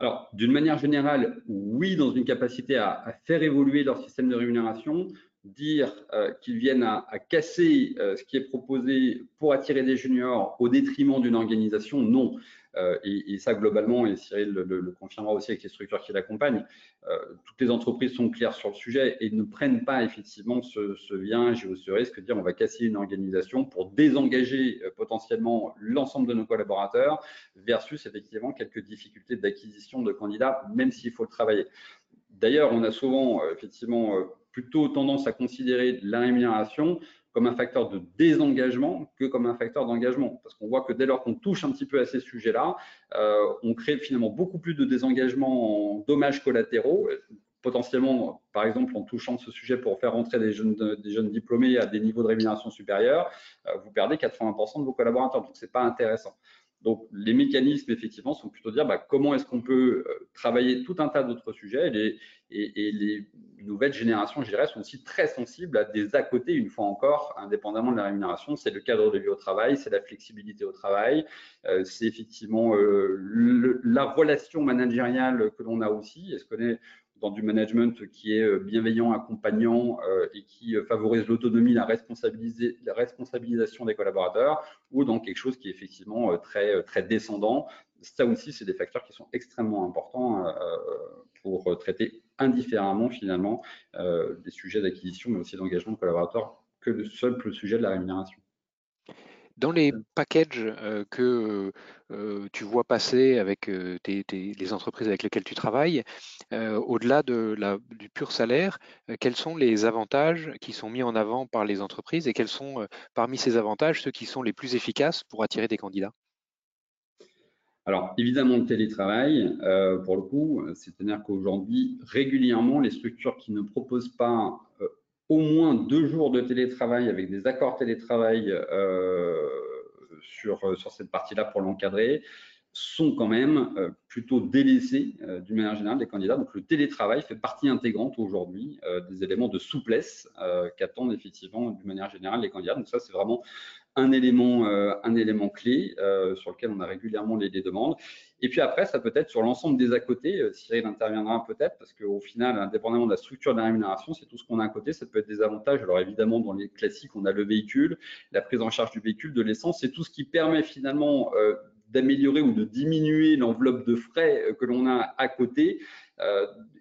Alors, d'une manière générale, oui, dans une capacité à, faire évoluer leur système de rémunération, dire euh, qu'ils viennent à, casser euh, ce qui est proposé pour attirer des juniors au détriment d'une organisation, non. Euh, et, ça, globalement, et Cyril le, confirmera aussi avec les structures qui l'accompagnent, toutes les entreprises sont claires sur le sujet et ne prennent pas effectivement ce, ce virage ou ce risque de dire on va casser une organisation pour désengager potentiellement l'ensemble de nos collaborateurs versus effectivement quelques difficultés d'acquisition de candidats, même s'il faut le travailler. D'ailleurs, on a souvent effectivement plutôt tendance à considérer la rémunération comme un facteur de désengagement que comme un facteur d'engagement. Parce qu'on voit que dès lors qu'on touche un petit peu à ces sujets-là, euh, on crée finalement beaucoup plus de désengagement en dommages collatéraux, potentiellement, par exemple, en touchant ce sujet pour faire rentrer des jeunes, diplômés à des niveaux de rémunération supérieurs, euh, vous perdez 80% de vos collaborateurs. Donc, ce n'est pas intéressant. Donc, les mécanismes, effectivement, sont plutôt de dire bah, comment est-ce qu'on peut euh, travailler tout un tas d'autres sujets. Et les, nouvelles générations, je dirais, sont aussi très sensibles à des à côté, une fois encore, indépendamment de la rémunération. C'est le cadre de vie au travail, c'est la flexibilité au travail, euh, c'est effectivement euh, la relation managériale que l'on a aussi. Est-ce qu'on est dans du management qui est euh, bienveillant, accompagnant euh, et qui euh, favorise l'autonomie, la, responsabilisation des collaborateurs, ou dans quelque chose qui est effectivement très, descendant. Ça aussi, c'est des facteurs qui sont extrêmement importants pour traiter indifféremment finalement des sujets d'acquisition, mais aussi d'engagement de collaborateurs que le seul sujet de la rémunération. Dans les packages euh, que euh, tu vois passer avec euh, les entreprises avec lesquelles tu travailles, au-delà de du pur salaire, quels sont les avantages qui sont mis en avant par les entreprises et quels sont parmi ces avantages ceux qui sont les plus efficaces pour attirer des candidats? Alors, évidemment, le télétravail, pour le coup, c'est-à-dire qu'aujourd'hui, régulièrement, les structures qui ne proposent pas au moins deux jours de télétravail avec des accords télétravail euh, sur, euh, sur cette partie-là pour l'encadrer sont quand même euh, plutôt délaissés d'une manière générale des candidats. Donc le télétravail fait partie intégrante aujourd'hui des éléments de souplesse qu'attendent effectivement d'une manière générale les candidats. Donc ça, c'est vraiment un élément, un élément clé sur lequel on a régulièrement les, les demandes. Et puis après, ça peut être sur l'ensemble des à côté. Euh, Cyril interviendra peut-être parce qu'au final, indépendamment de la structure de la rémunération, c'est tout ce qu'on a à côté. Ça peut être des avantages. Alors évidemment, dans les classiques, on a le véhicule, la prise en charge du véhicule, de l'essence. C'est tout ce qui permet finalement euh, d'améliorer ou de diminuer l'enveloppe de frais euh, que l'on a à côté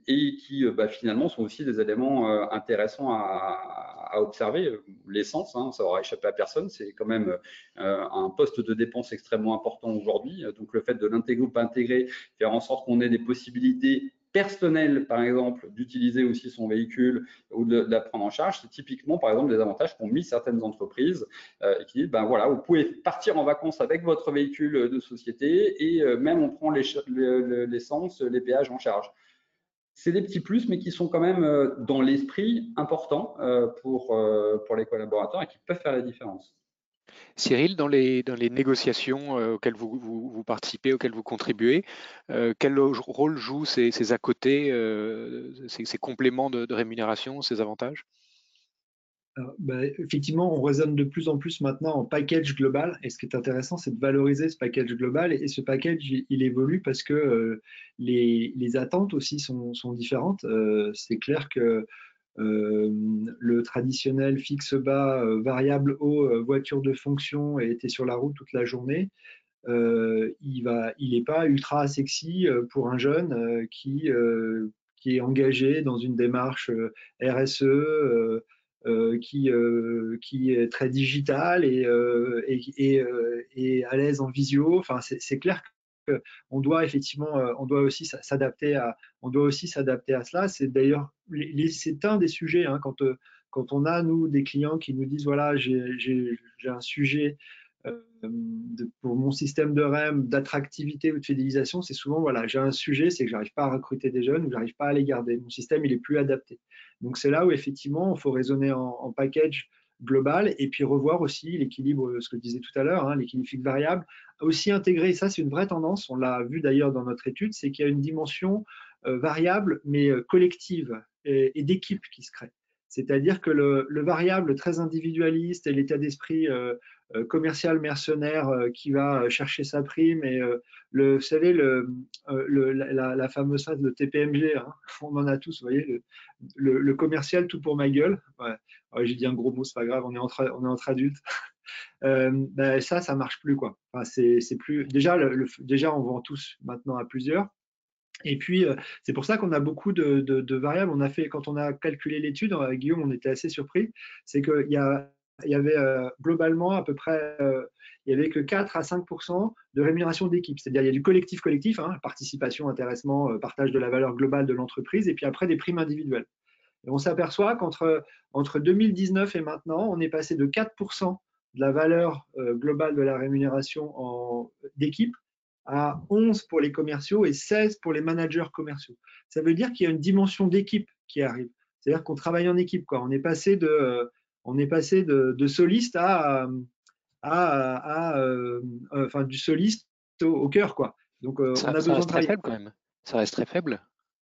et qui bah, finalement sont aussi des éléments intéressants à, à observer. L'essence, hein, ça aura échappé à personne, c'est quand même euh, un poste de dépense extrêmement important aujourd'hui. Donc le fait de l'intégrer ou pas intégrer, faire en sorte qu'on ait des possibilités personnelles, par exemple, d'utiliser aussi son véhicule ou de, la prendre en charge, c'est typiquement, par exemple, des avantages qu'ont mis certaines entreprises euh, qui disent, ben voilà, vous pouvez partir en vacances avec votre véhicule de société et euh, même on prend l'essence, les péages en charge c'est des petits plus, mais qui sont quand même euh, dans l'esprit importants euh, pour, euh, pour les collaborateurs et qui peuvent faire la différence. Cyril, dans les, dans les négociations auxquelles vous, vous, participez, auxquelles vous contribuez, quel rôle jouent ces, ces à côté, ces, compléments de rémunération, ces avantages? Bah, effectivement, on raisonne de plus en plus maintenant en package global. Et ce qui est intéressant, c'est de valoriser ce package global. Et, ce package, il, évolue parce que euh, les, attentes aussi sont, différentes. Euh, c'est clair que euh, le traditionnel fixe bas, variable haut, voiture de fonction et était sur la route toute la journée. il n'est il pas ultra sexy pour un jeune qui, qui est engagé dans une démarche RSE qui, euh, qui est très digital et, euh, et, et, à l'aise en visio. Enfin, c'est clair qu'on doit effectivement, on doit aussi s'adapter à, on doit aussi s'adapter à cela. C'est d'ailleurs, c'est un des sujets hein, quand quand on a nous des clients qui nous disent voilà j'ai un sujet pour mon système de REM, d'attractivité ou de fidélisation, c'est souvent, voilà, j'ai un sujet, c'est que j'arrive pas à recruter des jeunes ou j'arrive pas à les garder. Mon système, il est plus adapté. Donc c'est là où effectivement, il faut raisonner en, package global et puis revoir aussi l'équilibre, ce que je disais tout à l'heure, hein, l'équilibre fixe variable. Aussi intégrer, ça c'est une vraie tendance, on l'a vu d'ailleurs dans notre étude, c'est qu'il y a une dimension euh, variable mais euh, collective et, d'équipe qui se crée. C'est-à-dire que le, variable très individualiste et l'état d'esprit euh, commercial mercenaire qui va chercher sa prime et le, vous savez le, la, fameuse phrase de TPMG, hein, on en a tous, vous voyez, le, commercial tout pour ma gueule. Ouais. J'ai dit un gros mot, c'est pas grave, on est entre, on est entre adultes. ben, ça, ça marche plus quoi. Enfin, c'est plus déjà, déjà on vend tous maintenant à plusieurs. Et puis, euh, c'est pour ça qu'on a beaucoup de, variables. On a fait, quand on a calculé l'étude, euh, Guillaume, on était assez surpris, c'est qu'il y, y avait euh, globalement à peu près, il y avait que 4 à 5% de rémunération d'équipe. C'est-à-dire, il y a du collectif-collectif, hein, participation, intéressement, partage de la valeur globale de l'entreprise, et puis après des primes individuelles. On s'aperçoit qu'entre entre 2019 et maintenant, on est passé de 4% de la valeur globale de la rémunération d'équipe à 11 pour les commerciaux et 16% pour les managers commerciaux. Ça veut dire qu'il y a une dimension d'équipe qui arrive. C'est-à-dire qu'on travaille en équipe. Quoi. On est passé de, on est passé de, soliste à, à, euh, enfin, du soliste au, cœur. Quoi. Donc, euh, ça, on a besoin reste très faible quand même. Ça reste très faible.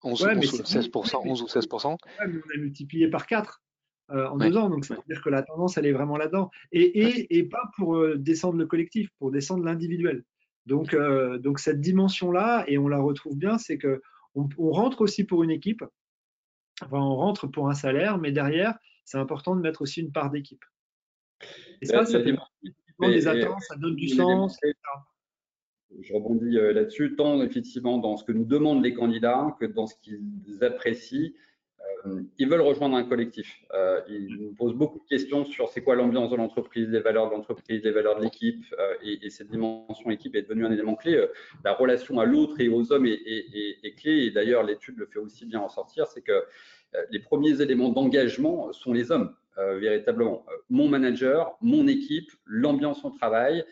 11, 16%, 11 ou 16%. on a multiplié par 4 euh, en deux ans. Donc, ça veut dire que la tendance, elle est vraiment là-dedans. Et, et, et, pas pour descendre le collectif, pour descendre l'individuel. Donc, donc cette dimension-là, et on la retrouve bien, c'est que on, rentre aussi pour une équipe, enfin, on rentre pour un salaire, mais derrière, c'est important de mettre aussi une part d'équipe. Et ça, ça fait des attentes, ça donne du sens. Je rebondis euh, là-dessus, tant effectivement dans ce que nous demandent les candidats que dans ce qu'ils apprécient. Euh, ils veulent rejoindre un collectif. Euh, ils nous posent beaucoup de questions sur c'est quoi l'ambiance de l'entreprise, les valeurs de l'entreprise, les valeurs de l'équipe. Et, cette dimension équipe est devenue un élément clé. la relation à l'autre et aux hommes est, clé. Et d'ailleurs, l'étude le fait aussi bien en sortir, c'est que les premiers éléments d'engagement sont les hommes, véritablement. Mon manager, mon équipe, l'ambiance au travail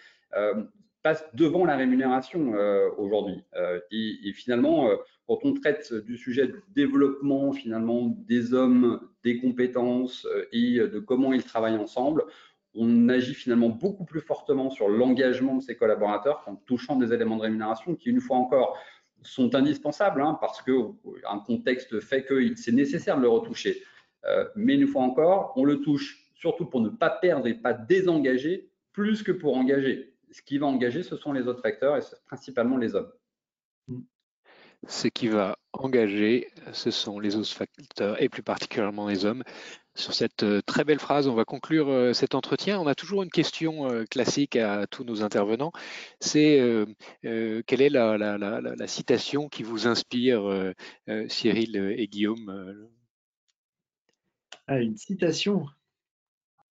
passe devant la rémunération aujourd'hui. et, finalement, quand on traite du sujet du développement finalement des hommes, des compétences euh, et de comment ils travaillent ensemble, on agit finalement beaucoup plus fortement sur l'engagement de ses collaborateurs en touchant des éléments de rémunération qui, une fois encore, sont indispensables hein, parce qu'un contexte fait que c'est nécessaire de le retoucher. Euh, mais une fois encore, on le touche surtout pour ne pas perdre et pas désengager plus que pour engager. Ce qui va engager, ce sont les autres facteurs et principalement les hommes ce qui va engager, ce sont les autres facteurs et plus particulièrement les hommes. Sur cette euh, très belle phrase, on va conclure euh, cet entretien. On a toujours une question euh, classique à tous nos intervenants. C'est quelle est la, citation qui vous inspire, Cyril et Guillaume ah, Une citation.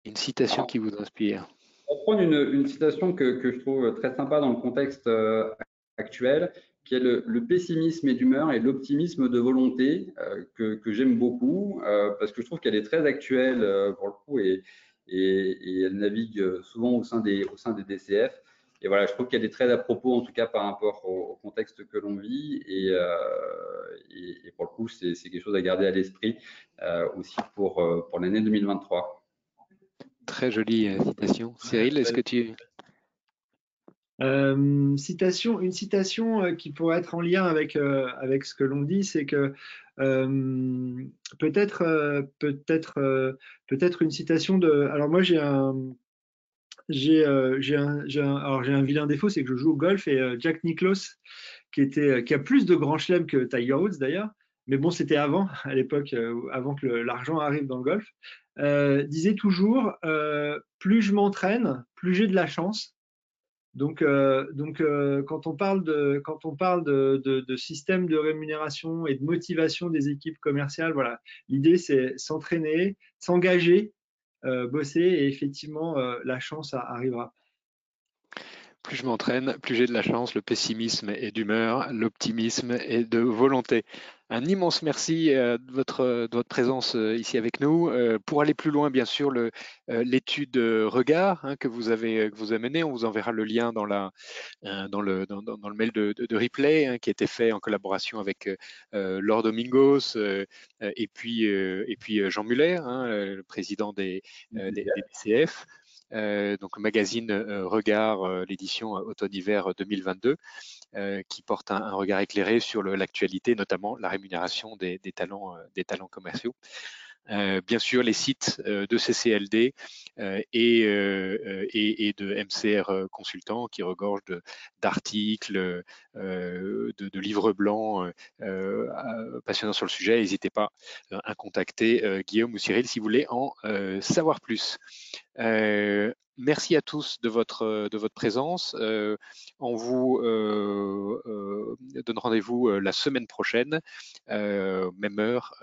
Une citation qui vous inspire. On va prendre une, citation que, que, je trouve très sympa dans le contexte actuel qui est le, pessimisme et d'humeur et l'optimisme de volonté euh, que, j'aime beaucoup euh, parce que je trouve qu'elle est très actuelle euh, pour le coup et, et, elle navigue souvent au sein des, au sein des DCF. Et voilà, je trouve qu'elle est très à propos, en tout cas par rapport au, contexte que l'on vit. Et, et, pour le coup, c'est quelque chose à garder à l'esprit aussi pour, pour l'année 2023. Très jolie citation. Cyril, est-ce que tu, euh, citation, une citation euh, qui pourrait être en lien avec, euh, avec ce que l'on dit, c'est que peut-être peut-être peut-être une citation de. Alors moi j'ai un j'ai un vilain défaut, c'est que je joue au golf et Jack Nicklaus qui était qui a plus de grands chelems que Tiger Woods d'ailleurs, mais bon c'était avant à l'époque avant que l'argent arrive dans le golf, disait toujours plus je m'entraîne, plus j'ai de la chance donc, euh, euh, quand on parle, de, système de rémunération et de motivation des équipes commerciales, voilà, l'idée c'est s'entraîner, s'engager, euh, bosser et effectivement la chance arrivera. Plus je m'entraîne, plus j'ai de la chance, le pessimisme est d'humeur, l'optimisme est de volonté. Un immense merci de votre, de votre présence ici avec nous. Pour aller plus loin, bien sûr, l'étude regard hein, que vous avez que vous menée, on vous enverra le lien dans, la, dans, le, dans, le mail de, replay hein, qui a été fait en collaboration avec Laure Domingos et puis, puis Jean Muller, hein, le président des, des, des DCF. Euh, donc le magazine euh, Regard, euh, l'édition automne-hiver 2022, qui porte un, regard éclairé sur l'actualité, notamment la rémunération des, talents, des talents commerciaux. Euh, bien sûr les sites euh, de CCLD euh, et, de MCR Consultants qui regorgent d'articles, de, livres blancs passionnants sur le sujet. N'hésitez pas à contacter Guillaume ou Cyril si vous voulez en savoir plus. Merci à tous de votre présence. on vous donne rendez-vous la semaine prochaine, même heure,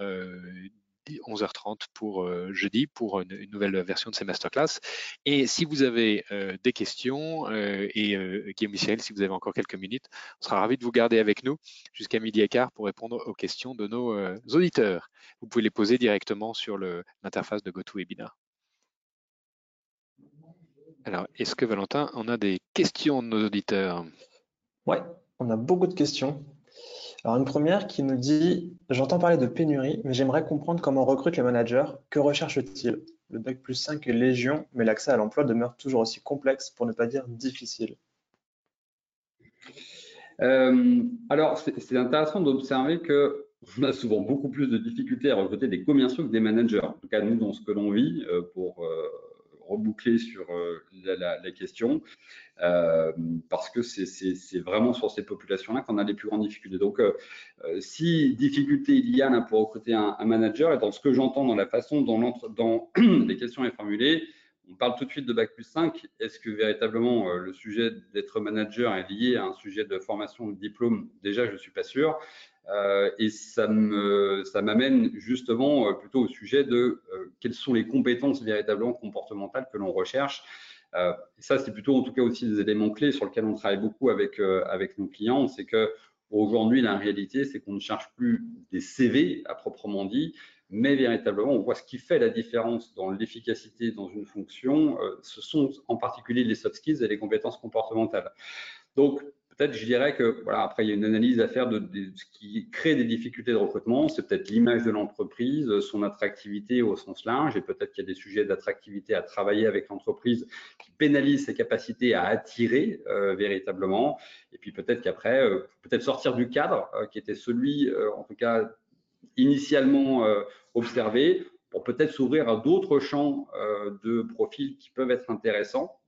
11h30 pour euh, jeudi pour une, nouvelle version de ces masterclass. Et si vous avez euh, des questions, euh, et Guillaume Michel, si vous avez encore quelques minutes, on sera ravi de vous garder avec nous jusqu'à midi et quart pour répondre aux questions de nos auditeurs. Vous pouvez les poser directement sur l'interface de GoToWebinar. Alors, est-ce que Valentin, on a des questions de nos auditeurs? Ouais, on a beaucoup de questions. Alors une première qui nous dit J'entends parler de pénurie, mais j'aimerais comprendre comment recrute les managers. Que recherche-t-il Le Bac plus 5 est légion, mais l'accès à l'emploi demeure toujours aussi complexe, pour ne pas dire difficile. Euh, alors, c'est intéressant d'observer qu'on a souvent beaucoup plus de difficultés à recruter des commerciaux que des managers. En tout cas, nous, dans ce que l'on vit, euh, pour euh, reboucler sur euh, la, question, euh, parce que c'est vraiment sur ces populations-là qu'on a les plus grandes difficultés. Donc, euh, si difficulté il y a pour recruter un, manager, et dans ce que j'entends dans la façon dont, dans les questions est formulée, on parle tout de suite de Bac plus 5. Est-ce que véritablement le sujet d'être manager est lié à un sujet de formation de diplôme? Déjà, je ne suis pas sûr. Euh, et ça m'amène justement euh, plutôt au sujet de euh, quelles sont les compétences véritablement comportementales que l'on recherche. ça, c'est plutôt en tout cas aussi des éléments clés sur lesquels on travaille beaucoup avec, avec nos clients. C'est que aujourd'hui, la réalité, c'est qu'on ne cherche plus des CV à proprement dit, mais véritablement, on voit ce qui fait la différence dans l'efficacité dans une fonction. ce sont en particulier les soft skills et les compétences comportementales. Donc, Peut-être, je dirais que, voilà, après, il y a une analyse à faire de, ce qui crée des difficultés de recrutement. C'est peut-être l'image de l'entreprise, son attractivité au sens large, et peut-être qu'il y a des sujets d'attractivité à travailler avec l'entreprise qui pénalisent ses capacités à attirer euh, véritablement. Et puis peut-être qu'après, euh, peut-être sortir du cadre euh, qui était celui, en tout cas, initialement observé, pour peut-être s'ouvrir à d'autres champs de profils qui peuvent être intéressants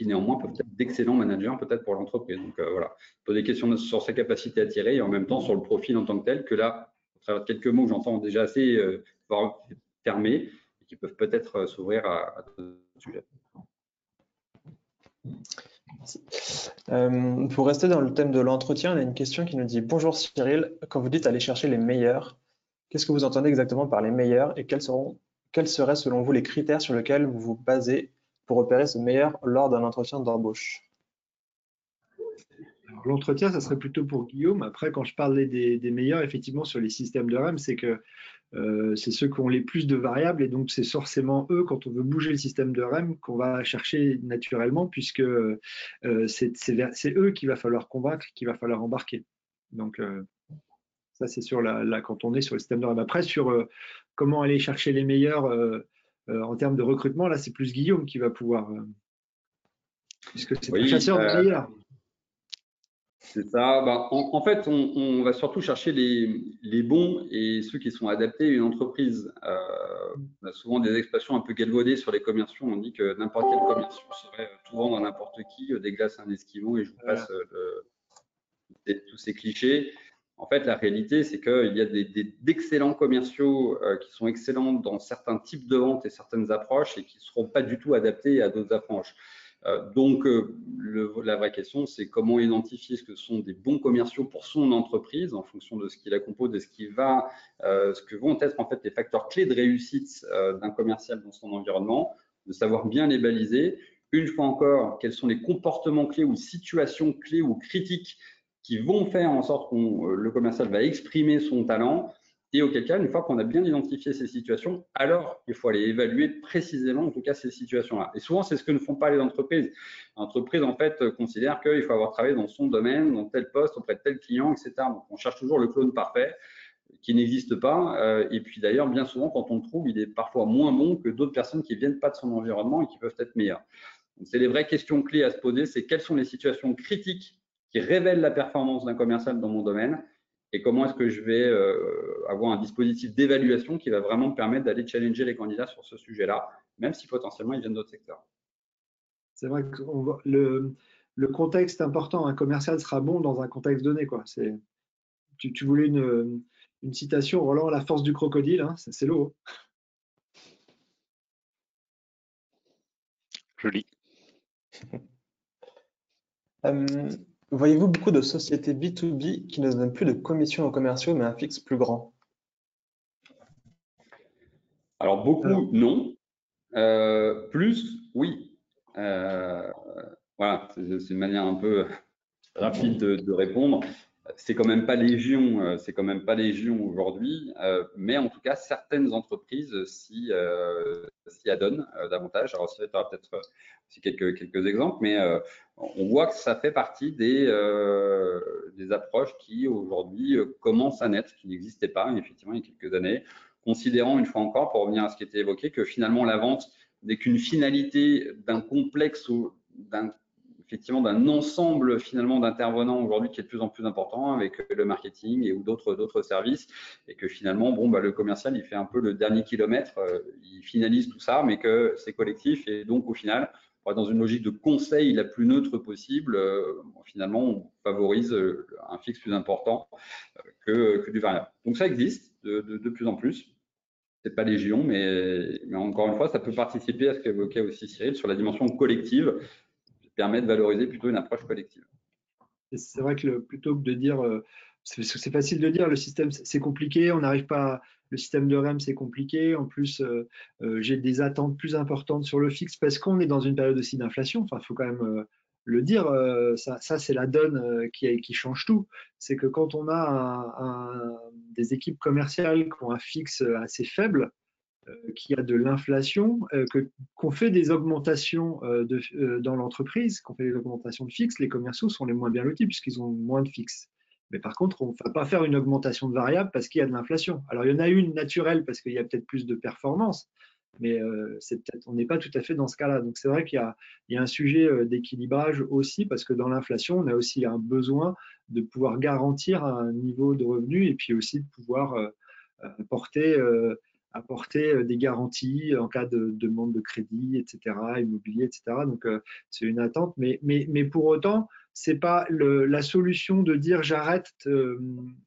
qui néanmoins peuvent être d'excellents managers peut-être pour l'entreprise. Donc euh, voilà, poser des questions sur sa capacité à tirer et en même temps sur le profil en tant que tel, que là, à travers quelques mots, j'entends déjà assez euh, fermés et qui peuvent peut-être euh, s'ouvrir à, à ce sujet. pour rester dans le thème de l'entretien, on a une question qui nous dit Bonjour Cyril, quand vous dites aller chercher les meilleurs, qu'est-ce que vous entendez exactement par les meilleurs et quels, seront, quels seraient selon vous les critères sur lesquels vous vous basez pour repérer ce meilleur lors d'un entretien d'embauche L'entretien, ça serait plutôt pour Guillaume. Après, quand je parlais des, meilleurs, effectivement, sur les systèmes de REM, c'est que euh, c'est ceux qui ont les plus de variables et donc c'est forcément eux, quand on veut bouger le système de REM, qu'on va chercher naturellement puisque euh, c'est eux qu'il va falloir convaincre, qu'il va falloir embarquer. Donc, euh, ça, c'est sur la, quand on est sur le système de REM. Après, sur comment aller chercher les meilleurs en termes de recrutement, là, c'est plus Guillaume qui va pouvoir. Euh, puisque c'est oui, chasseur de euh. C'est ça. Bah, en, fait, on, va surtout chercher les, bons et ceux qui sont adaptés à une entreprise. on a souvent des expressions un peu galvaudées sur les commerciaux. On dit que n'importe quel commercial serait tout vendre à n'importe qui, des glaces à un esquimau et je vous passe tous ces clichés. En fait, la réalité, c'est qu'il y a d'excellents commerciaux euh, qui sont excellents dans certains types de ventes et certaines approches et qui ne seront pas du tout adaptés à d'autres approches. Euh, donc, euh, la vraie question, c'est comment identifier ce que sont des bons commerciaux pour son entreprise en fonction de ce qui la compose et ce qui va, ce que vont être en fait les facteurs clés de réussite d'un commercial dans son environnement, de savoir bien les baliser. Une fois encore, quels sont les comportements clés ou situations clés ou critiques qui vont faire en sorte que le commercial va exprimer son talent et auquel cas, une fois qu'on a bien identifié ces situations, alors il faut aller évaluer précisément, en tout cas, ces situations-là. Et souvent, c'est ce que ne font pas les entreprises. L'entreprise, en fait, considère qu'il faut avoir travaillé dans son domaine, dans tel poste, auprès de tel client, etc. Donc, on cherche toujours le clone parfait qui n'existe pas. Euh, et puis d'ailleurs, bien souvent, quand on le trouve, il est parfois moins bon que d'autres personnes qui ne viennent pas de son environnement et qui peuvent être meilleures. C'est les vraies questions clés à se poser, c'est quelles sont les situations critiques qui révèlent la performance d'un commercial dans mon domaine et comment est-ce que je vais euh, avoir un dispositif d'évaluation qui va vraiment me permettre d'aller challenger les candidats sur ce sujet-là, même si potentiellement ils viennent d'autres secteurs. C'est vrai que le, le, contexte est important. Un commercial sera bon dans un contexte donné. Quoi. Tu, tu voulais une, une, citation, Roland, la force du crocodile, hein, c'est l'eau. Joli. Euh, Voyez-vous beaucoup de sociétés B2B qui ne donnent plus de commission aux commerciaux, mais un fixe plus grand? Alors, beaucoup, non. Euh, plus, oui. Euh, voilà, c'est une manière un peu rapide de répondre c'est quand même pas légion, euh, c'est quand même pas légion aujourd'hui, euh, mais en tout cas certaines entreprises s'y adonnent davantage. Alors ça peut-être aussi quelques quelques exemples, mais on voit que ça fait partie des des approches qui aujourd'hui commencent à naître, qui n'existaient pas effectivement il y a quelques années, considérant une fois encore, pour revenir à ce qui était évoqué, que finalement la vente n'est qu'une finalité d'un complexe ou d'un effectivement d'un ensemble finalement d'intervenants aujourd'hui qui est de plus en plus important avec le marketing et ou d'autres d'autres services. Et que finalement bon bah le commercial il fait un peu le dernier kilomètre, euh, il finalise tout ça mais que c'est collectif et donc au final dans une logique de conseil la plus neutre possible, euh, finalement, on favorise euh, un fixe plus important que, que, du variable. Donc ça existe de, plus en plus. C'est pas légion, mais, encore une fois, ça peut participer à ce qu'évoquait aussi Cyril sur la dimension collective permet de valoriser plutôt une approche collective. C'est vrai que plutôt que de dire, euh, c'est facile de dire, le système c'est compliqué, on n'arrive pas, le système de REM c'est compliqué, en plus euh, euh, j'ai des attentes plus importantes sur le fixe parce qu'on est dans une période aussi d'inflation, enfin il faut quand même le dire, ça, c'est la donne qui, change tout. C'est que quand on a des équipes commerciales qui ont un fixe assez faible, euh, qu'il y a de l'inflation, euh, qu'on fait des augmentations euh, dans l'entreprise, qu'on fait des augmentations de fixe, les commerciaux sont les moins bien lotis puisqu'ils ont moins de fixe. Mais par contre, on ne va pas faire une augmentation de variable parce qu'il y a de l'inflation. Alors, il y en a une naturelle parce qu'il y a peut-être plus de performance, mais c'est peut-être, on n'est pas tout à fait dans ce cas-là. Donc, c'est vrai qu'il y a, un sujet d'équilibrage aussi parce que dans l'inflation, on a aussi un besoin de pouvoir garantir un niveau de revenu et puis aussi de pouvoir porter apporter euh, des garanties en cas de demande de crédit, etc., immobilier, etc. Donc, euh, c'est une attente. Mais, mais, mais pour autant, c'est pas la solution de dire j'arrête, euh,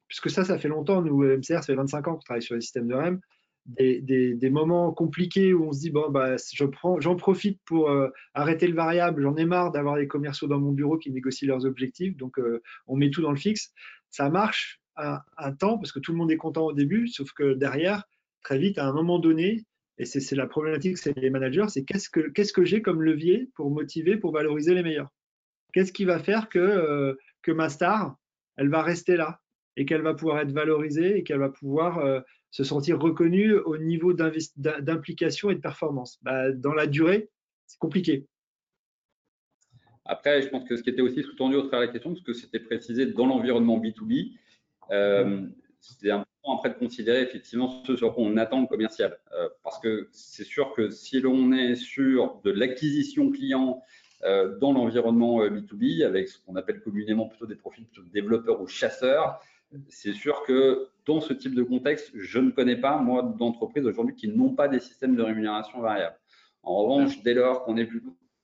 puisque ça, ça fait longtemps. Nous, MCR, ça fait 25 ans qu'on travaille sur les systèmes de REM. Des, moments compliqués où on se dit bon bah j'en profite pour arrêter le variable j'en ai marre d'avoir des commerciaux dans mon bureau qui négocient leurs objectifs donc on met tout dans le fixe ça marche un, temps parce que tout le monde est content au début sauf que derrière très vite, à un moment donné, et c'est la problématique, c'est les managers, c'est qu'est-ce que, qu'est-ce que j'ai comme levier pour motiver, pour valoriser les meilleurs? Qu'est-ce qui va faire que, euh, que ma star, elle va rester là et qu'elle va pouvoir être valorisée et qu'elle va pouvoir euh, se sentir reconnue au niveau d'implication et de performance? Bah, Dans la durée, c'est compliqué. Après, je pense que ce qui était aussi sous-tendu au travers de la question, parce que c'était précisé dans l'environnement B2B, euh, c'était un après de considérer effectivement ce sur quoi on attend le commercial. Euh, parce que c'est sûr que si l'on est sur de l'acquisition client dans l'environnement B2B, euh, avec ce qu'on appelle communément plutôt des profils plutôt développeurs ou chasseurs, c'est sûr que dans ce type de contexte, je ne connais pas, moi, d'entreprises aujourd'hui qui n'ont pas des systèmes de rémunération variable. En revanche, dès lors qu'on est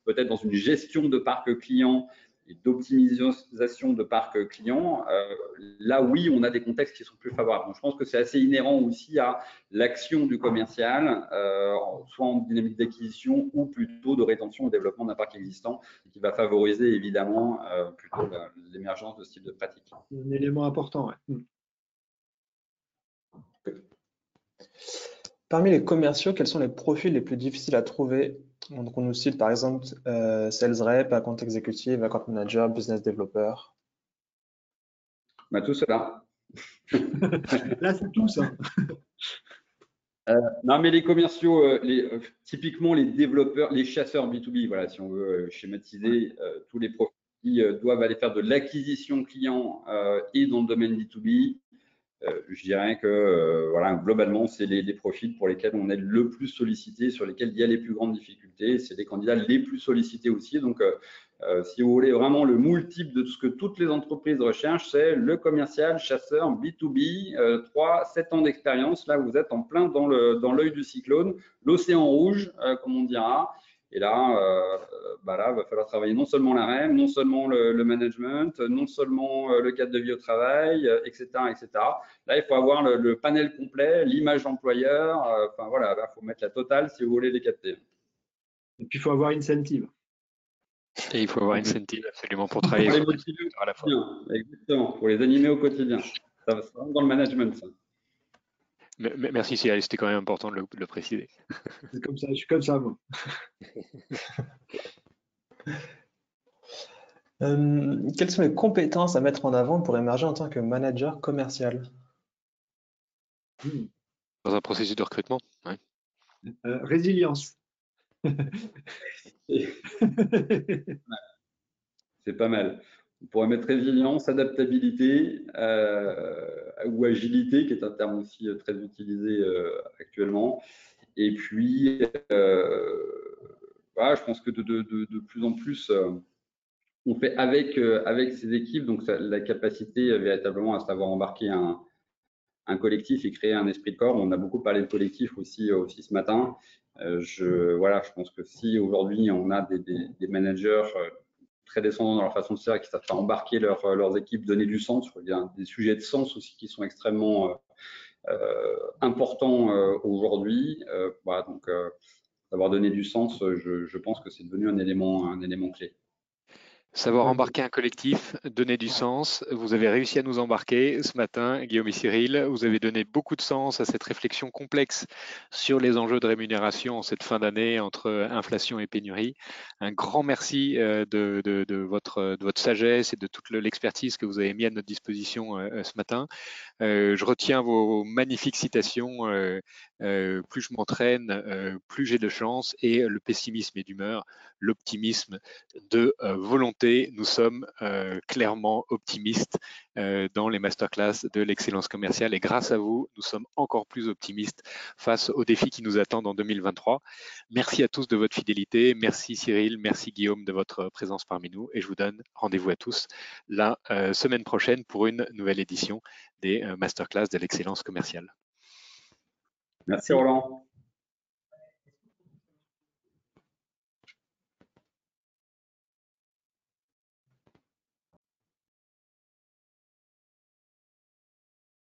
peut-être dans une gestion de parc client et d'optimisation de parc client, euh, là oui, on a des contextes qui sont plus favorables. Donc, je pense que c'est assez inhérent aussi à l'action du commercial, euh, soit en dynamique d'acquisition ou plutôt de rétention ou développement d'un parc existant, qui va favoriser évidemment euh, plutôt l'émergence de ce type de pratique. Un élément important. Ouais. Parmi les commerciaux, quels sont les profils les plus difficiles à trouver? Donc, on nous cite par exemple euh, Sales Rep, Account Executive, Account Manager, Business Developer. bah, Tout cela. Là, c'est tout ça. Euh, non, mais les commerciaux, euh, les, euh, typiquement les développeurs, les chasseurs B2B, voilà, si on veut schématiser, tous les profils qui doivent aller faire de l'acquisition client et dans le domaine B2B, je dirais que voilà, globalement, c'est les, les, profils pour lesquels on est le plus sollicité, sur lesquels il y a les plus grandes difficultés. C'est les candidats les plus sollicités aussi. Donc, euh, si vous voulez vraiment le multiple de ce que toutes les entreprises recherchent, c'est le commercial, chasseur, B2B, 3, 7 ans d'expérience. Là, vous êtes en plein dans l'œil dans du cyclone, l'océan rouge, euh, comme on dira. Et là, euh, bah là, il va falloir travailler non seulement la REM, non seulement le, management, non seulement le cadre de vie au travail, etc., etc. Là, il faut avoir le, panel complet, l'image employeur. enfin voilà, il faut mettre la totale si vous voulez les capter. Et puis, il faut avoir incentive. Et il faut avoir une incentive absolument pour travailler pour les à la fois. Exactement, pour les animer au quotidien. Ça va dans le management, ça. Merci Cyril, c'était quand même important de le, préciser. C'est comme ça, je suis comme ça, moi. Euh, quelles sont les compétences à mettre en avant pour émerger en tant que manager commercial? Hmm. Dans un processus de recrutement euh, Résilience. C'est pas mal. On pourrait mettre résilience, adaptabilité euh, ou agilité, qui est un terme aussi très utilisé euh, actuellement. Et puis, je pense que de, plus en plus, on fait avec, avec ces équipes, donc la capacité véritablement à savoir embarquer un, un collectif et créer un esprit de corps. On a beaucoup parlé de collectif aussi, aussi ce matin. Je, voilà, je pense que si aujourd'hui on a des, managers très descendants dans leur façon de faire, qui savent embarquer leur, euh, leurs équipes, donner du sens, il y a des sujets de sens aussi qui sont extrêmement importants aujourd'hui. voilà, donc, d'avoir donné du sens, je, je pense que c'est devenu un élément, un élément clé. Savoir embarquer un collectif, donner du sens. Vous avez réussi à nous embarquer ce matin, Guillaume et Cyril. Vous avez donné beaucoup de sens à cette réflexion complexe sur les enjeux de rémunération en cette fin d'année entre inflation et pénurie. Un grand merci euh, de, votre, de votre, sagesse et de toute l'expertise que vous avez mis à notre disposition euh, ce matin. Euh, je retiens vos magnifiques citations. plus je m'entraîne, plus j'ai de chance et le pessimisme et d'humeur, l'optimisme de volonté nous sommes euh, clairement optimistes euh, dans les masterclass de l'excellence commerciale et grâce à vous, nous sommes encore plus optimistes face aux défis qui nous attendent en 2023. Merci à tous de votre fidélité. Merci Cyril, merci Guillaume de votre présence parmi nous et je vous donne rendez-vous à tous la euh, semaine prochaine pour une nouvelle édition des masterclass de l'excellence commerciale. Merci Roland.